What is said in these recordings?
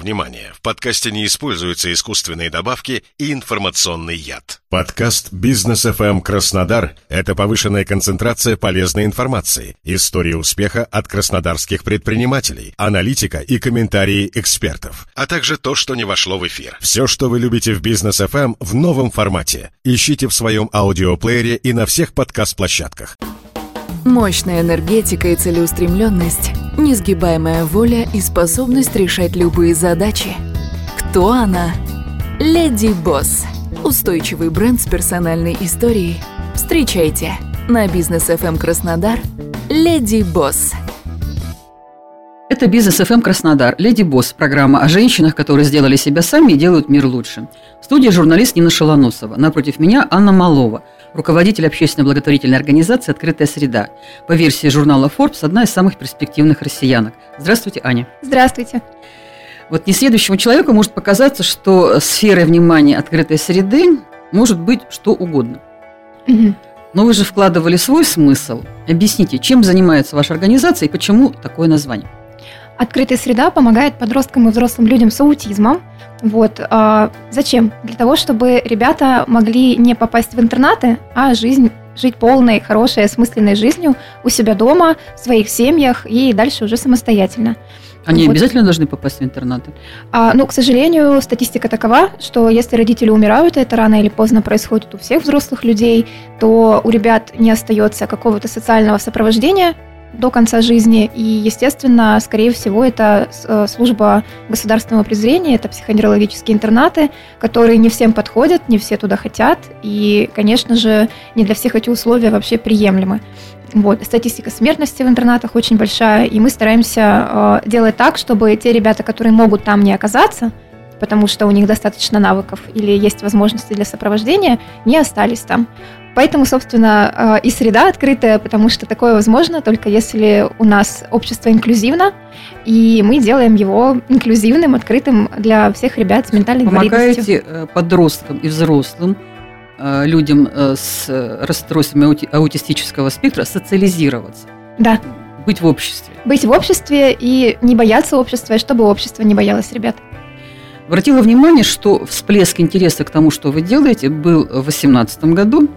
Внимание! В подкасте не используются искусственные добавки и информационный яд. Подкаст «Бизнес FM Краснодар» — это повышенная концентрация полезной информации, истории успеха от краснодарских предпринимателей, аналитика и комментарии экспертов, а также то, что не вошло в эфир. Все, что вы любите в «Бизнес FM» в новом формате. Ищите в своем аудиоплеере и на всех подкаст-площадках. Мощная энергетика и целеустремленность, несгибаемая воля и способность решать любые задачи. Кто она? Леди Босс. Устойчивый бренд с персональной историей. Встречайте на бизнес FM Краснодар Леди Босс. Это «Бизнес FM Краснодар», «Леди Босс» – программа о женщинах, которые сделали себя сами и делают мир лучше. В студии журналист Нина Шалоносова. Напротив меня Анна Малова – руководитель общественной благотворительной организации «Открытая среда». По версии журнала Forbes, одна из самых перспективных россиянок. Здравствуйте, Аня. Здравствуйте. Вот несведущему человеку может показаться, что сферой внимания открытой среды может быть что угодно. Угу. Но вы же вкладывали свой смысл. Объясните, чем занимается ваша организация и почему такое название? Открытая среда помогает подросткам и взрослым людям с аутизмом. Вот. А зачем? Для того, чтобы ребята могли не попасть в интернаты, а жизнь жить полной, хорошей, осмысленной жизнью у себя дома, в своих семьях и дальше уже самостоятельно. Они вот. обязательно должны попасть в интернаты? А, ну, к сожалению, статистика такова, что если родители умирают, это рано или поздно происходит у всех взрослых людей, то у ребят не остается какого-то социального сопровождения, до конца жизни. И, естественно, скорее всего, это э, служба государственного презрения, это психоневрологические интернаты, которые не всем подходят, не все туда хотят. И, конечно же, не для всех эти условия вообще приемлемы. Вот. Статистика смертности в интернатах очень большая, и мы стараемся э, делать так, чтобы те ребята, которые могут там не оказаться, потому что у них достаточно навыков или есть возможности для сопровождения, не остались там. Поэтому, собственно, э, и среда открытая, потому что такое возможно только если у нас общество инклюзивно, и мы делаем его инклюзивным, открытым для всех ребят с ментальной Помогаете инвалидностью. Помогаете подросткам и взрослым э, людям э, с расстройствами аутистического спектра социализироваться. Да. Быть в обществе. Быть в обществе и не бояться общества, и чтобы общество не боялось ребят. Обратила внимание, что всплеск интереса к тому, что вы делаете, был в 2018 году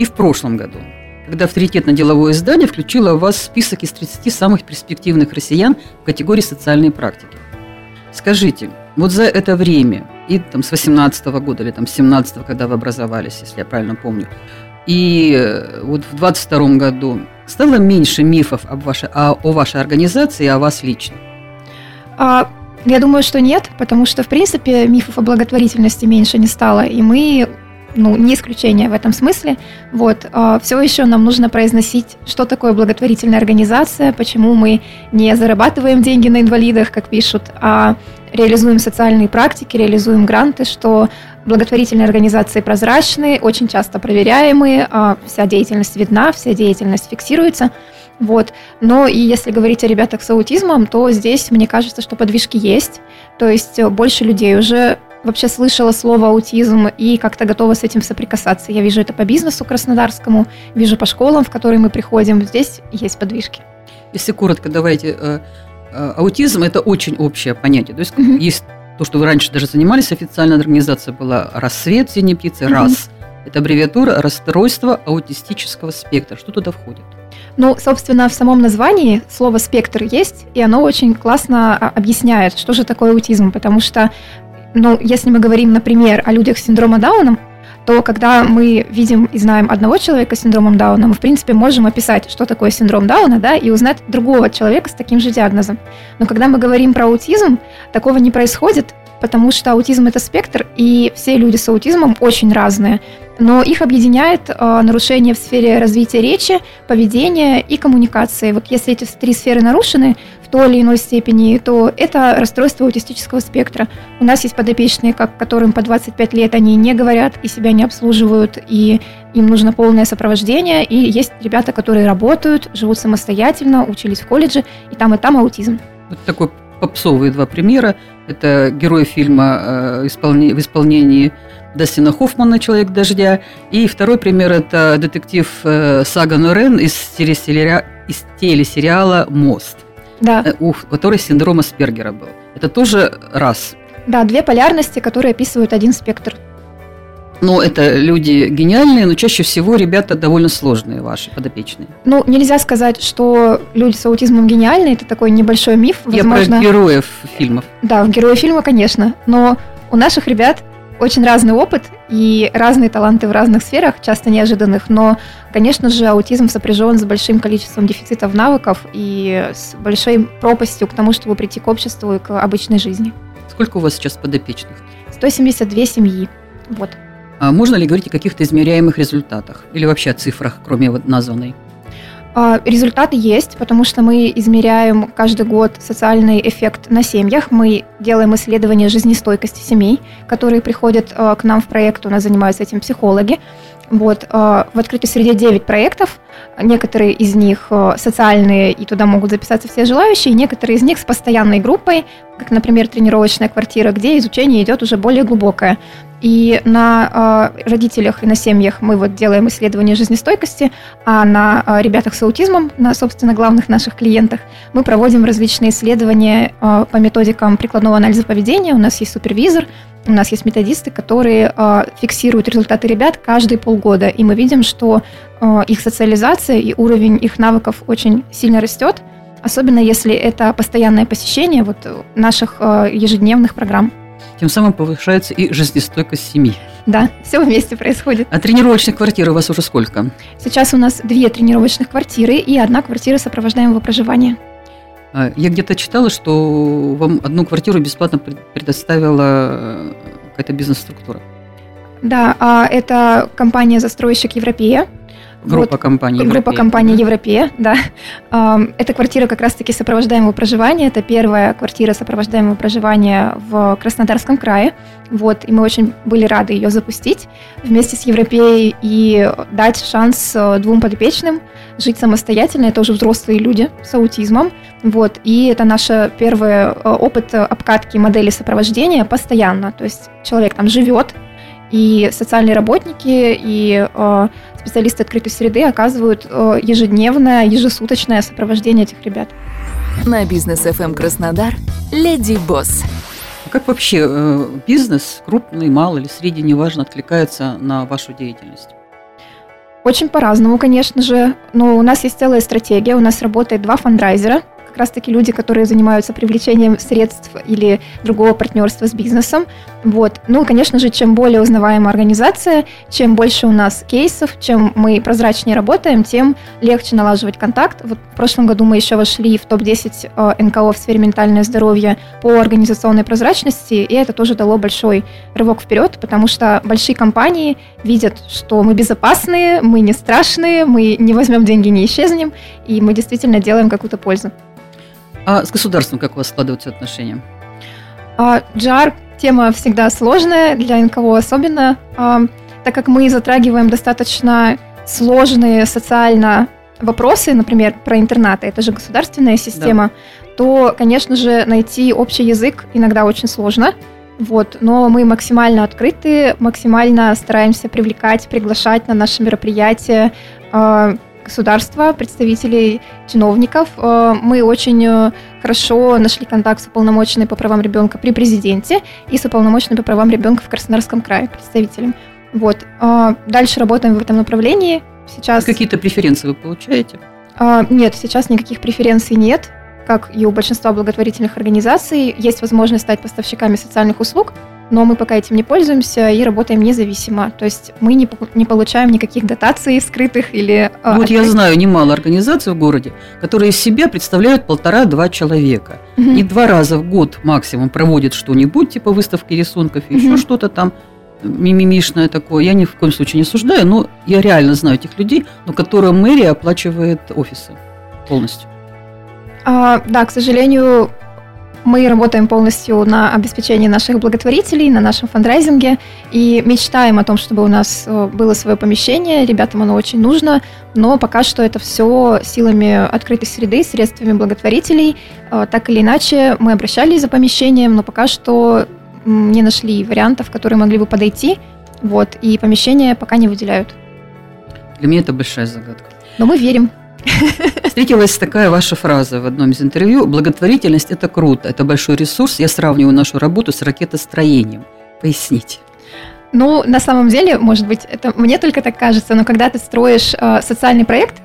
и в прошлом году, когда авторитетно-деловое издание включило вас в список из 30 самых перспективных россиян в категории социальной практики. Скажите, вот за это время, и там с 18 -го года или там с 17 -го, когда вы образовались, если я правильно помню, и э, вот в 22 году стало меньше мифов об вашей, о, о вашей организации и о вас лично? А, я думаю, что нет, потому что, в принципе, мифов о благотворительности меньше не стало, и мы ну, не исключение в этом смысле. Вот. А, Все еще нам нужно произносить, что такое благотворительная организация, почему мы не зарабатываем деньги на инвалидах, как пишут, а реализуем социальные практики, реализуем гранты, что благотворительные организации прозрачные, очень часто проверяемые, а вся деятельность видна, вся деятельность фиксируется. Вот. Но и если говорить о ребятах с аутизмом, то здесь, мне кажется, что подвижки есть. То есть больше людей уже вообще слышала слово аутизм и как-то готова с этим соприкасаться. Я вижу это по бизнесу краснодарскому, вижу по школам, в которые мы приходим. Здесь есть подвижки. Если коротко, давайте. Э, э, аутизм – это очень общее понятие. То есть mm-hmm. есть то, что вы раньше даже занимались, официальная организация была «Рассвет синей птицы», mm-hmm. РАС. Это аббревиатура расстройства аутистического спектра. Что туда входит? Ну, собственно, в самом названии слово «спектр» есть, и оно очень классно а, объясняет, что же такое аутизм, потому что ну, если мы говорим, например, о людях с синдромом Дауна, то когда мы видим и знаем одного человека с синдромом Дауна, мы, в принципе, можем описать, что такое синдром Дауна, да, и узнать другого человека с таким же диагнозом. Но когда мы говорим про аутизм, такого не происходит, потому что аутизм это спектр, и все люди с аутизмом очень разные. Но их объединяет э, нарушение в сфере развития речи, поведения и коммуникации. Вот если эти три сферы нарушены той или иной степени, то это расстройство аутистического спектра. У нас есть подопечные, как, которым по 25 лет они не говорят и себя не обслуживают, и им нужно полное сопровождение. И есть ребята, которые работают, живут самостоятельно, учились в колледже, и там, и там аутизм. Вот такой попсовые два примера. Это герой фильма э, в исполнении Дастина Хоффмана «Человек дождя». И второй пример – это детектив э, Сага Норен из, телесериала, из телесериала «Мост», да. Э, у которой синдром Аспергера был. Это тоже раз. Да, две полярности, которые описывают один спектр. Но это люди гениальные, но чаще всего ребята довольно сложные ваши, подопечные. Ну, нельзя сказать, что люди с аутизмом гениальны, это такой небольшой миф. Возможно... Я про героев фильмов. Да, в герои фильма, конечно, но у наших ребят очень разный опыт и разные таланты в разных сферах, часто неожиданных, но, конечно же, аутизм сопряжен с большим количеством дефицитов навыков и с большой пропастью к тому, чтобы прийти к обществу и к обычной жизни. Сколько у вас сейчас подопечных? 172 семьи. Вот. А можно ли говорить о каких-то измеряемых результатах или вообще о цифрах, кроме вот названной? А, результаты есть, потому что мы измеряем каждый год социальный эффект на семьях. Мы делаем исследования жизнестойкости семей, которые приходят а, к нам в проект. У нас занимаются этим психологи. Вот, в открытой среде 9 проектов. Некоторые из них социальные, и туда могут записаться все желающие. Некоторые из них с постоянной группой, как, например, тренировочная квартира, где изучение идет уже более глубокое. И на э, родителях и на семьях мы вот делаем исследование жизнестойкости, а на э, ребятах с аутизмом, на, собственно, главных наших клиентах, мы проводим различные исследования э, по методикам прикладного анализа поведения. У нас есть супервизор, у нас есть методисты, которые э, фиксируют результаты ребят каждые полгода, и мы видим, что э, их социализация и уровень их навыков очень сильно растет, особенно если это постоянное посещение вот наших э, ежедневных программ. Тем самым повышается и жизнестойкость семьи. Да, все вместе происходит. А тренировочных квартир у вас уже сколько? Сейчас у нас две тренировочных квартиры и одна квартира сопровождаемого проживания. А, я где-то читала, что вам одну квартиру бесплатно предоставила э, какая-то бизнес-структура. Да, а это компания «Застройщик Европея». Группа вот, Европея. Группа компаний Европея, да. Это квартира как раз-таки сопровождаемого проживания. Это первая квартира сопровождаемого проживания в Краснодарском крае. Вот, и мы очень были рады ее запустить вместе с Европеей и дать шанс э, двум подопечным жить самостоятельно. Это уже взрослые люди с аутизмом. Вот, и это наш первый э, опыт обкатки модели сопровождения постоянно. То есть человек там живет, и социальные работники, и э, специалисты открытой среды оказывают э, ежедневное, ежесуточное сопровождение этих ребят. На бизнес FM эм Краснодар Леди Босс. А как вообще э, бизнес, крупный, малый или средний, неважно, откликается на вашу деятельность? Очень по-разному, конечно же. Но у нас есть целая стратегия. У нас работает два фандрайзера раз-таки люди, которые занимаются привлечением средств или другого партнерства с бизнесом. Вот. Ну, конечно же, чем более узнаваемая организация, чем больше у нас кейсов, чем мы прозрачнее работаем, тем легче налаживать контакт. Вот в прошлом году мы еще вошли в топ-10 э, НКО в сфере ментальное здоровье по организационной прозрачности, и это тоже дало большой рывок вперед, потому что большие компании видят, что мы безопасные, мы не страшные, мы не возьмем деньги, не исчезнем, и мы действительно делаем какую-то пользу. А с государством как у вас складываются отношения? А, GR тема всегда сложная, для НКО особенно, а, так как мы затрагиваем достаточно сложные социально вопросы, например, про интернаты, это же государственная система, да. то, конечно же, найти общий язык иногда очень сложно. Вот, но мы максимально открыты, максимально стараемся привлекать, приглашать на наши мероприятия, а, государства, представителей чиновников. Э, мы очень э, хорошо нашли контакт с уполномоченной по правам ребенка при президенте и с уполномоченной по правам ребенка в Краснодарском крае представителем. Вот. Э, дальше работаем в этом направлении. Сейчас... Какие-то преференции вы получаете? Нет, сейчас никаких преференций нет как и у большинства благотворительных организаций, есть возможность стать поставщиками социальных услуг, но мы пока этим не пользуемся и работаем независимо. То есть мы не, не получаем никаких дотаций скрытых или... А, вот я знаю немало организаций в городе, которые из себя представляют полтора-два человека. Угу. И два раза в год максимум проводят что-нибудь, типа выставки рисунков, угу. еще что-то там мимимишное такое. Я ни в коем случае не осуждаю, но я реально знаю этих людей, но которые мэрия оплачивает офисы полностью. А, да, к сожалению, мы работаем полностью на обеспечении наших благотворителей, на нашем фандрайзинге и мечтаем о том, чтобы у нас э, было свое помещение. Ребятам оно очень нужно, но пока что это все силами открытой среды, средствами благотворителей. Э, так или иначе, мы обращались за помещением, но пока что не нашли вариантов, которые могли бы подойти. Вот, и помещение пока не выделяют. Для меня это большая загадка. Но мы верим. Встретилась такая ваша фраза в одном из интервью. Благотворительность – это круто, это большой ресурс. Я сравниваю нашу работу с ракетостроением. Поясните. Ну, на самом деле, может быть, это мне только так кажется, но когда ты строишь э, социальный проект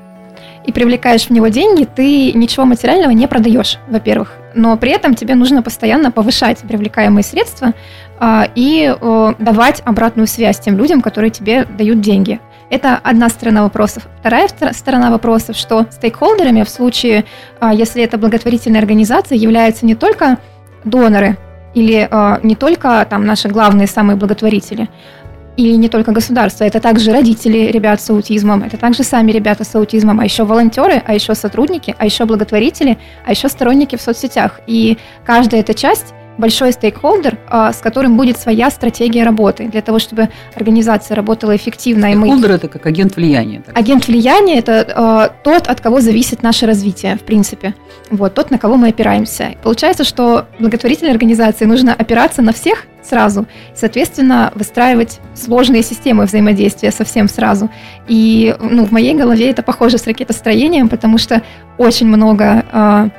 и привлекаешь в него деньги, ты ничего материального не продаешь, во-первых. Но при этом тебе нужно постоянно повышать привлекаемые средства э, и э, давать обратную связь тем людям, которые тебе дают деньги. Это одна сторона вопросов. Вторая сторона вопросов, что стейкхолдерами в случае, э, если это благотворительная организация, являются не только доноры, или э, не только там наши главные самые благотворители, или не только государство, это также родители ребят с аутизмом, это также сами ребята с аутизмом, а еще волонтеры, а еще сотрудники, а еще благотворители, а еще сторонники в соцсетях. И каждая эта часть большой стейкхолдер, а, с которым будет своя стратегия работы для того, чтобы организация работала эффективно. Стейкхолдер мы... – это как агент влияния. Так. Агент влияния – это э, тот, от кого зависит наше развитие, в принципе. Вот, тот, на кого мы опираемся. Получается, что благотворительной организации нужно опираться на всех сразу, соответственно, выстраивать сложные системы взаимодействия совсем сразу. И ну, в моей голове это похоже с ракетостроением, потому что очень много э,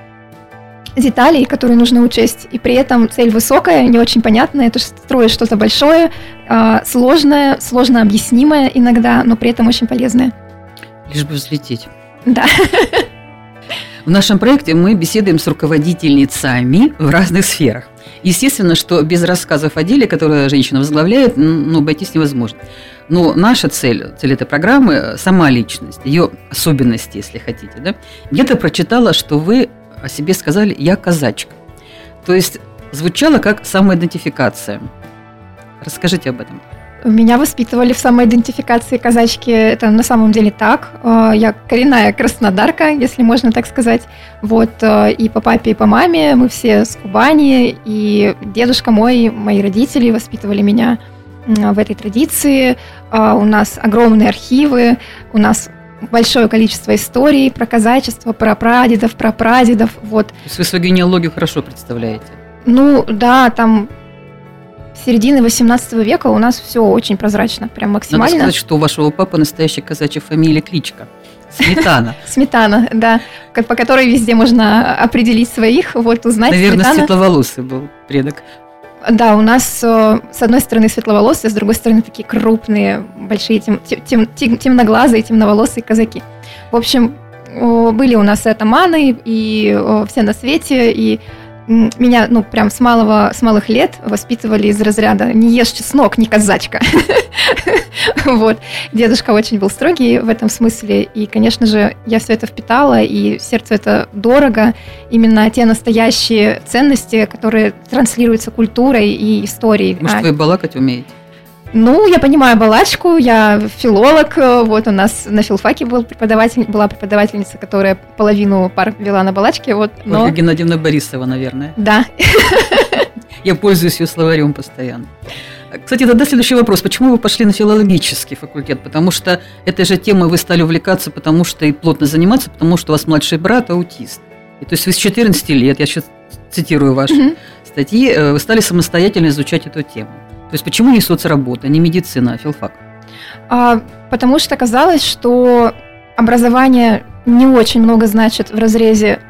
деталей, которые нужно учесть, и при этом цель высокая, не очень понятная, это строить что-то большое, а, сложное, сложно объяснимое иногда, но при этом очень полезное. Лишь бы взлететь. Да. В нашем проекте мы беседуем с руководительницами в разных сферах. Естественно, что без рассказов о деле, которое женщина возглавляет, ну, обойтись невозможно. Но наша цель, цель этой программы – сама личность, ее особенности, если хотите. Да? Где-то прочитала, что вы о себе сказали «я казачка». То есть звучало как самоидентификация. Расскажите об этом. Меня воспитывали в самоидентификации казачки. Это на самом деле так. Э, я коренная краснодарка, если можно так сказать. Вот э, и по папе, и по маме мы все с Кубани. И дедушка мой, мои родители воспитывали меня в этой традиции. Э, у нас огромные архивы, у нас большое количество историй про казачество, про прадедов, про прадедов. Вот. То есть вы свою генеалогию хорошо представляете? Ну, да, там середины 18 века у нас все очень прозрачно, прям максимально. Надо сказать, что у вашего папы настоящая казачья фамилия кличка. Сметана. Сметана, да, по которой везде можно определить своих, вот узнать. Наверное, светловолосый был предок. Да, у нас э, с одной стороны светловолосые, с другой стороны такие крупные, большие, тем, тем, тем, темноглазые, темноволосые казаки. В общем, были у нас атаманы и все на свете, и меня, ну, прям с малого, с малых лет воспитывали из разряда «не ешь чеснок, не казачка». Вот. Дедушка очень был строгий в этом смысле, и, конечно же, я все это впитала, и сердцу это дорого. Именно те настоящие ценности, которые транслируются культурой и историей. Может, а вы балакать умеете? Ну, я понимаю балачку, я филолог, вот у нас на филфаке был преподаватель, была преподавательница, которая половину пар вела на балачке, вот. Но... Ольга Геннадьевна Борисова, наверное. Да. Я пользуюсь ее словарем постоянно. Кстати, тогда следующий вопрос. Почему вы пошли на филологический факультет? Потому что этой же темой вы стали увлекаться, потому что и плотно заниматься, потому что у вас младший брат аутист. И, то есть вы с 14 лет, я сейчас цитирую ваши mm-hmm. статьи, э, вы стали самостоятельно изучать эту тему. То есть почему не соцработа, не медицина, а филфак? А, потому что казалось, что образование не очень много значит в разрезе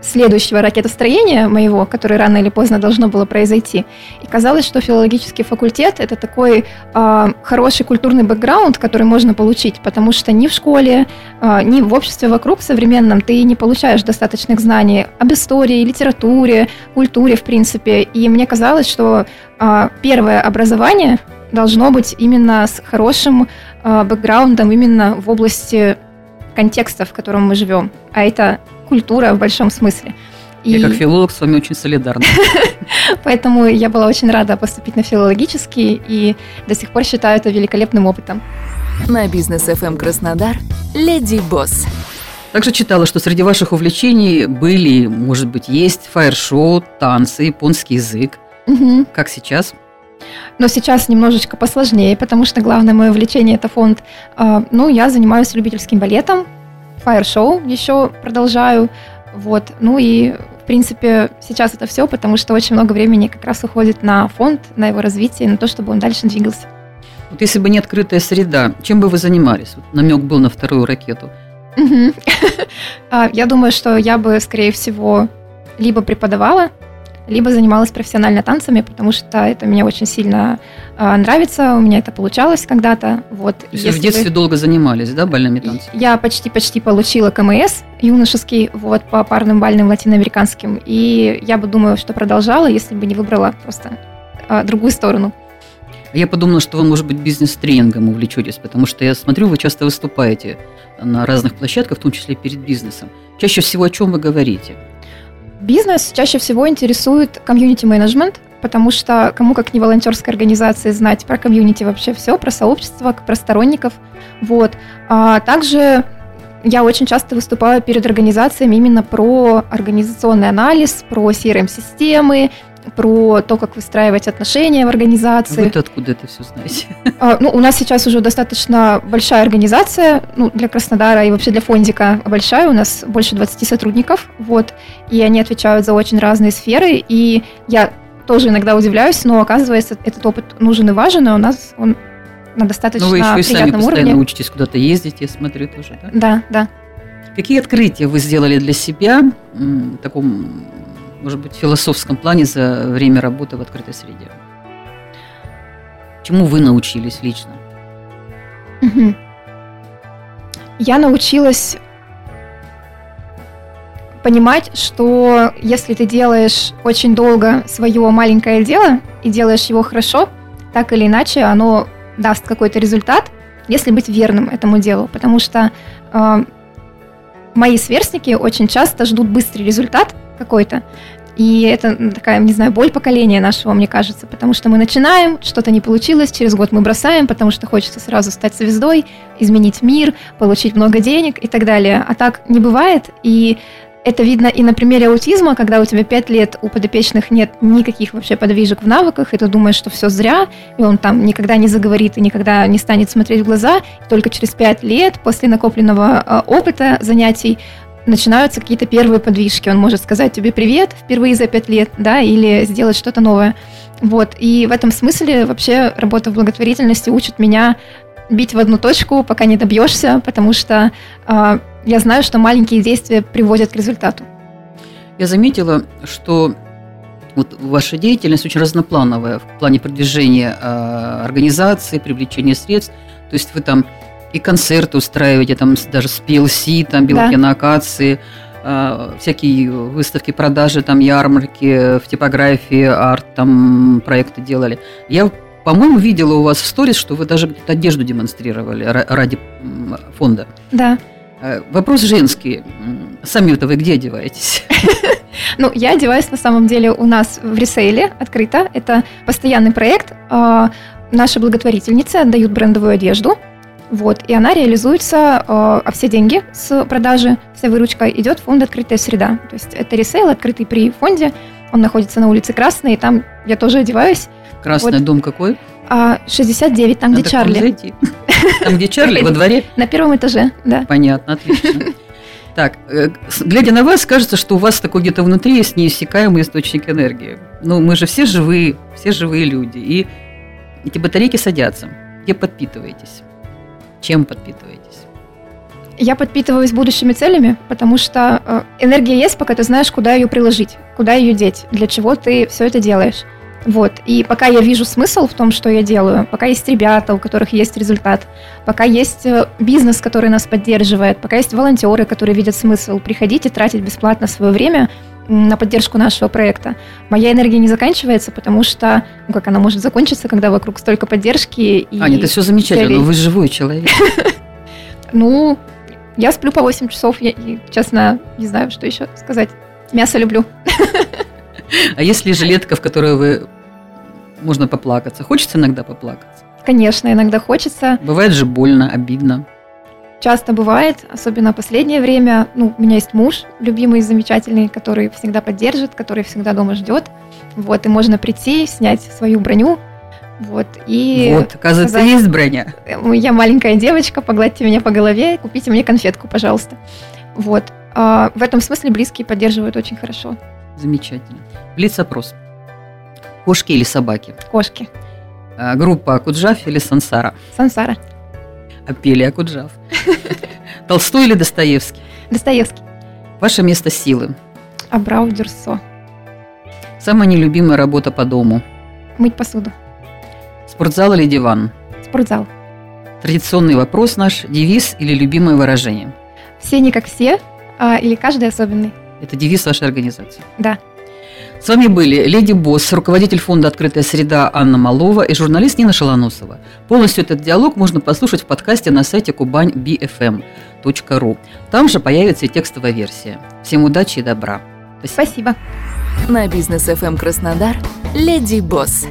следующего ракетостроения моего, которое рано или поздно должно было произойти. И казалось, что филологический факультет – это такой э, хороший культурный бэкграунд, который можно получить, потому что ни в школе, э, ни в обществе вокруг современном ты не получаешь достаточных знаний об истории, литературе, культуре, в принципе. И мне казалось, что э, первое образование должно быть именно с хорошим э, бэкграундом именно в области контекста, в котором мы живем. А это культура в большом смысле. И... Я как филолог с вами очень солидарна. Поэтому я была очень рада поступить на филологический и до сих пор считаю это великолепным опытом. На бизнес FM Краснодар Леди Босс. Также читала, что среди ваших увлечений были, может быть, есть фаер-шоу, танцы, японский язык. Угу. Как сейчас? Но сейчас немножечко посложнее, потому что главное мое увлечение это фонд. А, ну, я занимаюсь любительским балетом, фаер-шоу еще продолжаю. Вот. Ну и, в принципе, сейчас это все, потому что очень много времени как раз уходит на фонд, на его развитие, на то, чтобы он дальше двигался. Вот если бы не открытая среда, чем бы вы занимались? Вот намек был на вторую ракету. А, Я думаю, что я бы, скорее всего, либо преподавала, либо занималась профессионально танцами, потому что это мне очень сильно а, нравится, у меня это получалось когда-то. Вот. То есть вы в детстве долго занимались, да, бальными танцами? Я почти-почти получила КМС юношеский вот, по парным бальным латиноамериканским. И я бы думаю, что продолжала, если бы не выбрала просто а, другую сторону. Я подумала, что вы, может быть, бизнес-тренингом увлечетесь, потому что я смотрю, вы часто выступаете на разных площадках, в том числе перед бизнесом. Чаще всего о чем вы говорите? Бизнес чаще всего интересует комьюнити-менеджмент, потому что кому как не волонтерской организации знать про комьюнити вообще все, про сообщество, про сторонников. Вот. А также я очень часто выступаю перед организациями именно про организационный анализ, про CRM-системы, про то, как выстраивать отношения в организации. Вы-то откуда это все знаете? А, Ну, у нас сейчас уже достаточно большая организация, ну, для Краснодара и вообще для фондика большая, у нас больше 20 сотрудников, вот, и они отвечают за очень разные сферы, и я тоже иногда удивляюсь, но оказывается, этот опыт нужен и важен, и у нас он на достаточно Ну, вы еще и сами постоянно уровне. учитесь куда-то ездить, я смотрю тоже, да? Да, да. Какие открытия вы сделали для себя в таком, может быть, философском плане за время работы в открытой среде? Чему вы научились лично? Мгм. Я научилась понимать, что если ты делаешь очень долго свое маленькое дело и делаешь его хорошо, так или иначе оно даст какой-то результат, если быть верным этому делу. Потому что э, мои сверстники очень часто ждут быстрый результат какой-то. И это такая, не знаю, боль поколения нашего, мне кажется, потому что мы начинаем, что-то не получилось, через год мы бросаем, потому что хочется сразу стать звездой, изменить мир, получить много денег и так далее. А так не бывает, и это видно и на примере аутизма, когда у тебя 5 лет у подопечных нет никаких вообще подвижек в навыках, и ты думаешь, что все зря, и он там никогда не заговорит и никогда не станет смотреть в глаза. И только через 5 лет после накопленного э, опыта занятий начинаются какие-то первые подвижки. Он может сказать тебе привет впервые за пять лет, да, или сделать что-то новое. Вот. И в этом смысле вообще работа в благотворительности учит меня бить в одну точку, пока не добьешься, потому что э, я знаю, что маленькие действия приводят к результату. Я заметила, что вот ваша деятельность очень разноплановая в плане продвижения э, организации, привлечения средств. То есть вы там и концерты устраиваете, там с- даже с PLC, там белки Да. на акации, э, всякие выставки, продажи, там ярмарки в типографии, арт, там проекты делали. Я, по-моему, видела у вас в сторис, что вы даже одежду демонстрировали ра- ради фонда. Да. Э, Вопрос женский. Сами-то вы где одеваетесь? Ну, я одеваюсь на самом деле у нас в ресейле открыто. Это постоянный проект. А, Наши благотворительницы отдают брендовую одежду. Вот, и она реализуется, а а все деньги с продажи, вся выручка идет в фонд «Открытая среда». То есть это ресейл, открытый при фонде. Он находится на улице Красной, и там я тоже одеваюсь. Красный Вот. дом какой? А 69, там, где Надо вам Чарли. зайти. Там, где Чарли, во дворе? На первом этаже, да. Понятно, отлично. Так, э, глядя на вас, кажется, что у вас такой где-то внутри есть неиссякаемый источник энергии. Ну, мы же все живые, все живые люди. И эти батарейки садятся. Где подпитываетесь? Чем подпитываетесь? Я подпитываюсь будущими целями, потому что э, энергия есть, пока ты знаешь, куда ее приложить, куда ее деть, для чего ты все это делаешь. Вот. И пока я вижу смысл в том, что я делаю, пока есть ребята, у которых есть результат, пока есть э, бизнес, который нас поддерживает, пока есть волонтеры, которые видят смысл, приходите тратить бесплатно свое время на поддержку нашего проекта. Моя энергия не заканчивается, потому что, ну как она может закончиться, когда вокруг столько поддержки и Аня, это все замечательно, целей. но вы живой человек. Ну, я сплю по 8 часов, я, честно, не знаю, что еще сказать. Мясо люблю. А если жилетка, в которой вы можно поплакаться? Хочется иногда поплакаться? Конечно, иногда хочется. Бывает же больно, обидно. Часто бывает, особенно последнее время. Ну, у меня есть муж, любимый, замечательный, который всегда поддержит, который всегда дома ждет. Вот, и можно прийти, снять свою броню. Вот, и вот, оказывается, сказать, есть броня. «Э, я маленькая девочка, погладьте меня по голове, купите мне конфетку, пожалуйста. Вот. А, в этом смысле близкие поддерживают очень хорошо. Замечательно. Блиц-опрос. Кошки или собаки? Кошки. А, Группа Акуджав или Сансара? Сансара. Апелия Акуджав. Толстой или Достоевский? Достоевский. Ваше место силы. Абрау Дюрсо. Самая нелюбимая работа по дому. Мыть посуду. Спортзал или диван? Спортзал. Традиционный вопрос наш, девиз или любимое выражение? Все не как все, а, или каждый особенный. Это девиз вашей организации. Да. С вами были Леди Босс, руководитель фонда «Открытая среда» Анна Малова и журналист Нина Шалоносова. Полностью этот диалог можно послушать в подкасте на сайте kubanybfm.ru. Там же появится и текстовая версия. Всем удачи и добра. Спасибо. На бизнес FM Краснодар «Леди Босс».